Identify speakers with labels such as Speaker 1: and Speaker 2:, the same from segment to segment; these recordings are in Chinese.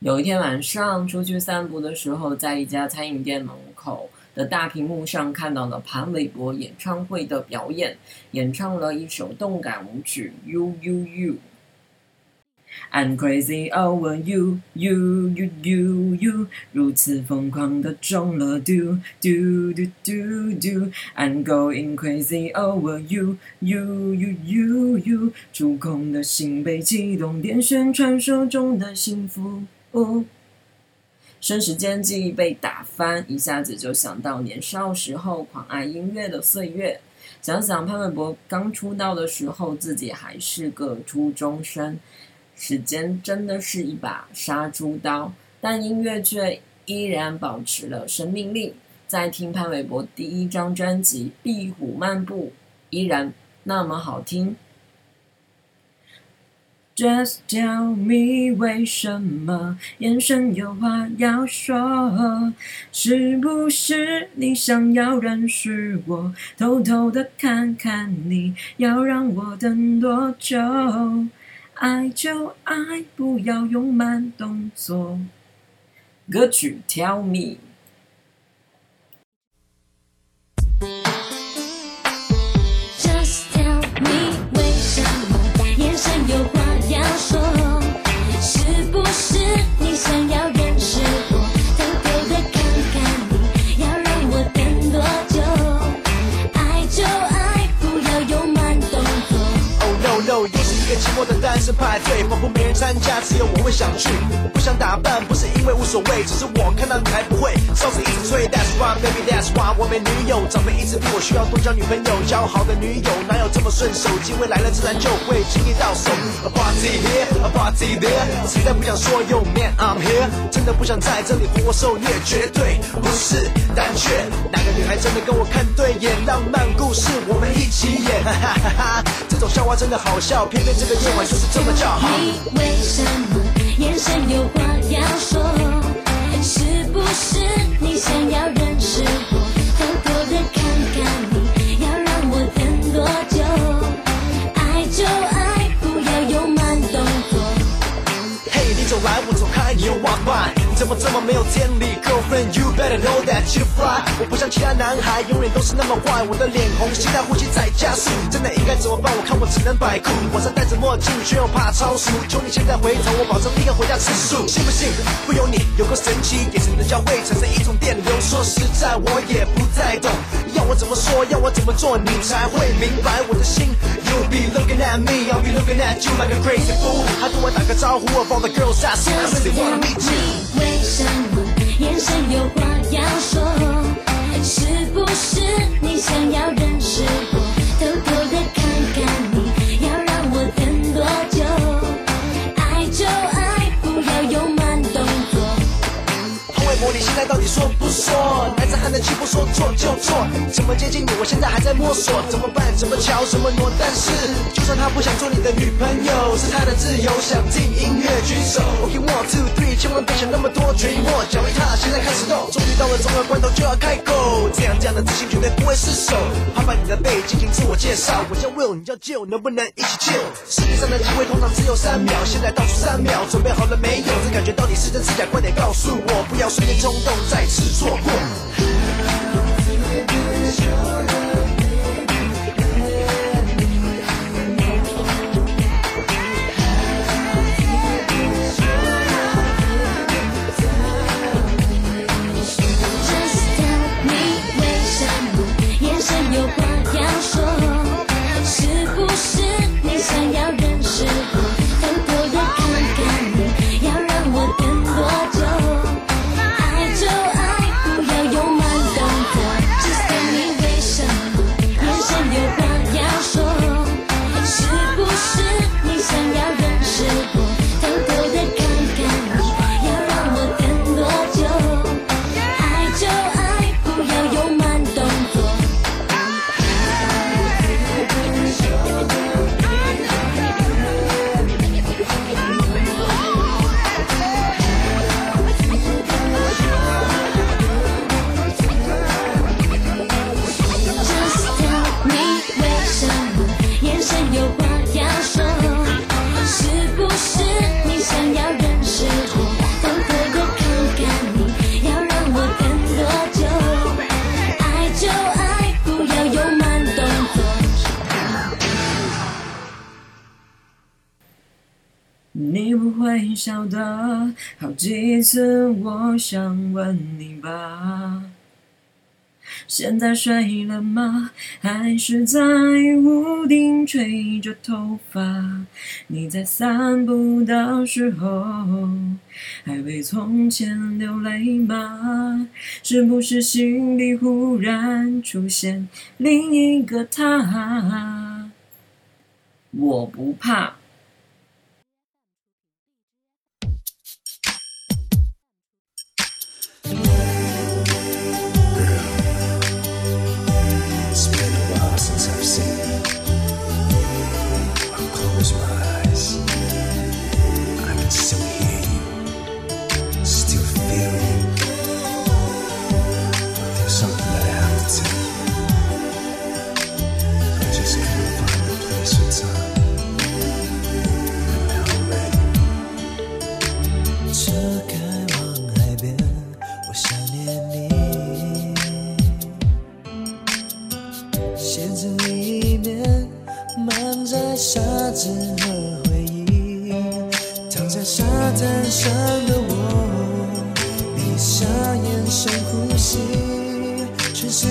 Speaker 1: 有一天晚上出去散步的时候，在一家餐饮店门口的大屏幕上看到了潘玮柏演唱会的表演，演唱了一首动感舞曲《You You You》。I'm crazy over you, you, you, you, you，如此疯狂的中了 do, do, do, do, do。I'm going crazy over you, you, you, you, you，触控的心被激动，点选传说中的幸福。瞬时间记忆被打翻，一下子就想到年少时候狂爱音乐的岁月。想想潘玮柏刚出道的时候，自己还是个初中生。时间真的是一把杀猪刀，但音乐却依然保持了生命力。在听潘玮柏第一张专辑《壁虎漫步》，依然那么好听。Just tell me 为什么眼神有话要说？是不是你想要认识我？偷偷的看看你，要让我等多久？爱就爱，不要用慢动作。歌曲《Tell Me》。
Speaker 2: Just tell me 为什么眼神有话
Speaker 3: 寞的单身派对，仿佛没人参加，只有我会想去。我不想打扮，不是因为无所谓，只是我看到你还不会，哨子一直吹。That's why baby that's why 我没女友，长辈一直逼我需要多交女朋友，交好的女友哪有这么顺手？机会来了自然就会轻易到手。A party here, a party there，实在不想说 Yo man I'm here，真的不想在这里活受虐，绝对不是胆怯。哪个女孩真的跟我看对眼？浪漫故事我们一起演，哈哈哈哈！这种笑话真的好笑，偏偏这个夜晚就是这么叫好。
Speaker 2: 你为什么？眼神有话要说？是不是你想要认识我？偷偷的看看你，要让我等多久？爱就爱，不要用慢动作。
Speaker 3: 嘿，你走来我走怎么这么没有天理？Girlfriend you better know that you fly。我不像其他男孩，永远都是那么坏。我的脸红，心跳呼吸在加速，真的应该怎么办？我看我只能摆酷，晚上戴着墨镜，却又怕超速。求你现在回头，我保证立刻回家吃素。信不信？不由你，有个神奇眼神的交汇，产生一种电流。说实在，我也不太懂，要我怎么说，要我怎么做，你才会明白我的心。You be looking at me, I'll be looking at you like a crazy fool。还对我打个招呼，of all the girls I see, I really wanna meet you。
Speaker 2: 你为什么就
Speaker 3: 做，怎么接近你？我现在还在摸索，怎么办？怎么瞧？怎么挪？但是，就算她不想做你的女朋友，是她的自由，想听音乐举手。OK one two three，千万别想那么多，决定我脚一踏，现在开始动。终于到了重要关头就要开口，这样这样的自信绝对不会失手。拍拍你的背，进行自我介绍，我叫 Will，你叫 Jill，能不能一起 chill？世界上的机会通常只有三秒，现在倒数三秒，准备好了没有？这感觉到底是真是假？快点告诉我，不要随便冲动，再次错过。
Speaker 2: 你不
Speaker 1: 会晓得，好几次我想问你吧。现在睡了吗？还是在屋顶吹着头发？你在散步的时候，还为从前流泪吗？是不是心里忽然出现另一个他？我不怕。
Speaker 4: Madame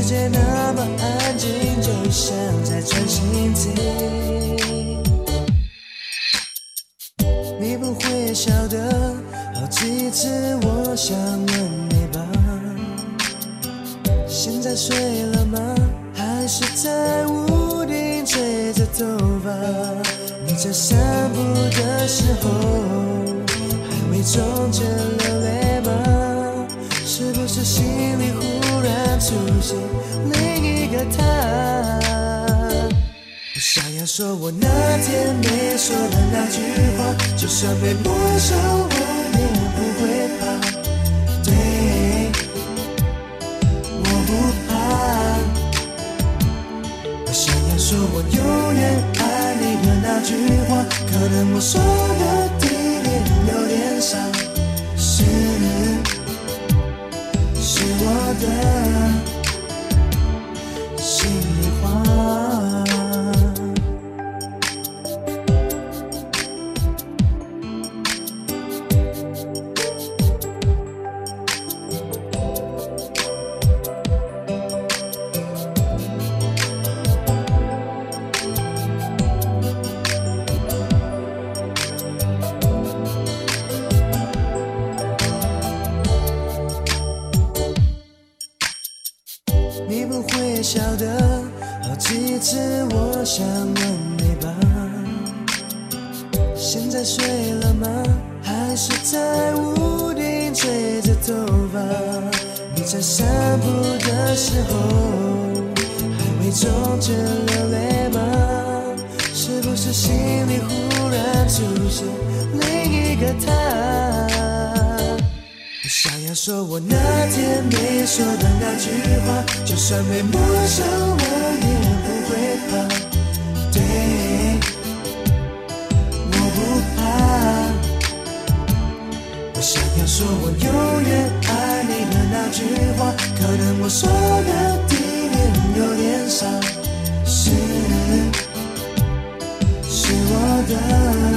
Speaker 4: 世界那么安静，就像在专心听。你不会晓得，好几次我想问你吧。现在睡了吗？还是在屋顶吹着头发？你在散步的时候，还会冲着然出现另一个他？我想要说我那天没说的那句话，就算被没收，我也不会怕。对。我不怕。我想要说我永远爱你的那句话，可能我说的地点有点傻，是是我的在散步的时候，还会冲着流泪吗？是不是心里忽然出现另一个他？我想要说我那天没说的那句话，就算被没收，我也不会怕。对，我不怕。我想要说我有句话，可能我说的地点有点傻，是是我的。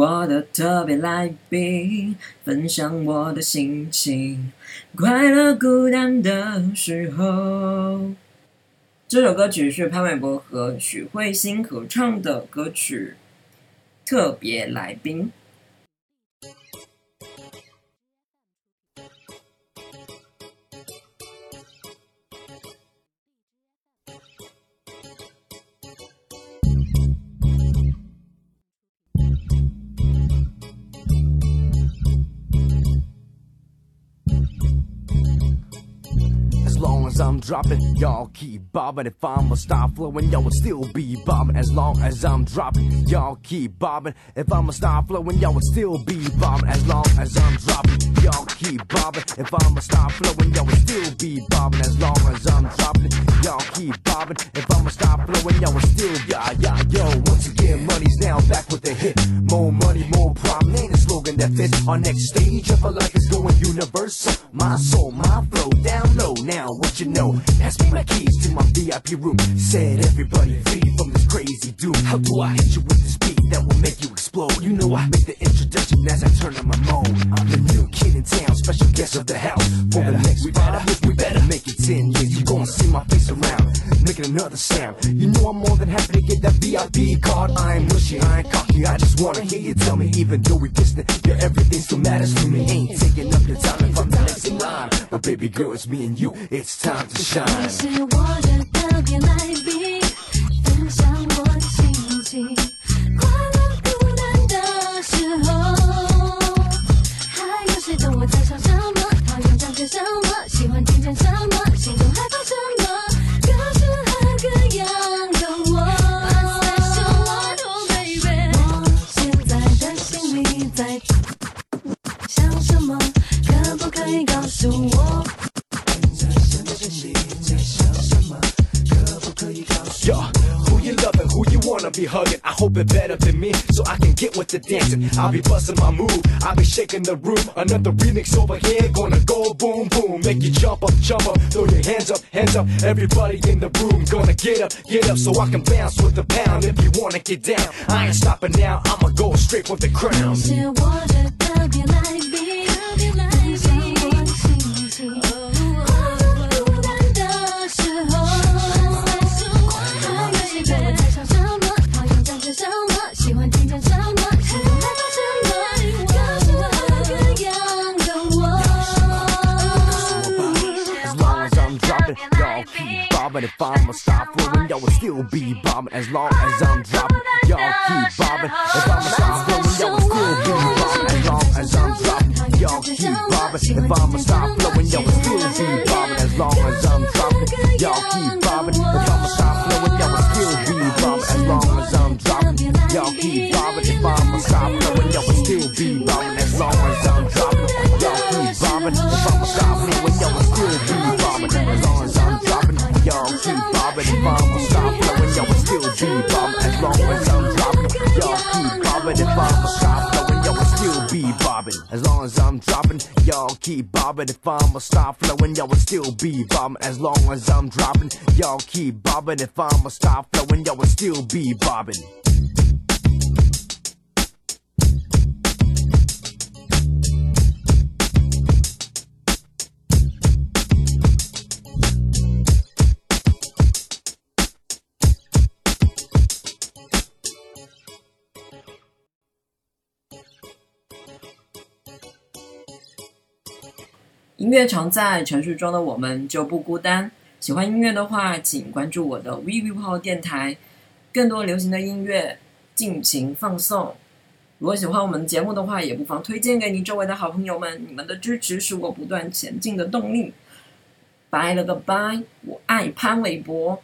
Speaker 1: 我的特别来宾，分享我的心情，快乐孤单的时候。这首歌曲是潘玮柏和许慧欣合唱的歌曲《特别来宾》。
Speaker 5: I'm
Speaker 6: I'm dropping, y'all keep bobbing. If I'ma stop flowing, y'all will still be bobbing. As long as I'm dropping, y'all keep bobbing. If I'ma stop flowing, y'all will still be bobbing. As long as I'm dropping, y'all keep bobbing. If I'ma stop flowing, y'all will still be bobbing. As long as I'm dropping, y'all keep bobbing. If I'ma stop flowing, y'all will still yeah yeah yo. Once again, money's now back with the hit. More money, more problem. Ain't a slogan that fits. Our next stage of our life is going universal. My soul, my flow, down low. Now what you know? Pass me my keys to my VIP room. Said everybody free from this crazy doom. How do I hit you with this beat that will make you explode? You know I make the introduction as I turn on my mode. I'm the new kid in town, special guest of the house. For the next we better, we better make it ten years. You gonna see my face around, making another sound. You know I'm more than happy to get that VIP card. I ain't mushy, I ain't cocky, I just wanna hear you tell me. Even though we distant, your everything still matters to me. Ain't taking up your time if I'm next in line. But baby girl, it's me and you, it's time to shine. so much bit better than me, so I can get with the dancing. I'll be busting my move, I'll be shaking the room. Another remix over here, gonna go boom boom, make you jump up, jump up, throw your hands up, hands up. Everybody in the room, gonna get up, get up, so I can bounce with the pound. If you wanna get down, I ain't stopping now. I'ma go straight for the crown.
Speaker 2: Like me.
Speaker 6: As long as I'm dropping, I'm dropping, y'all keep bobbing. If I'ma stop flowing, y'all will still be bobbing. As long as I'm dropping, y'all keep bobbing. If I'ma stop flowing, y'all will still be bobbing.
Speaker 1: 音乐常在，城市中的我们就不孤单。喜欢音乐的话，请关注我的 V V 号电台，更多流行的音乐尽情放送。如果喜欢我们节目的话，也不妨推荐给你周围的好朋友们。你们的支持是我不断前进的动力。拜了个拜，我爱潘玮柏。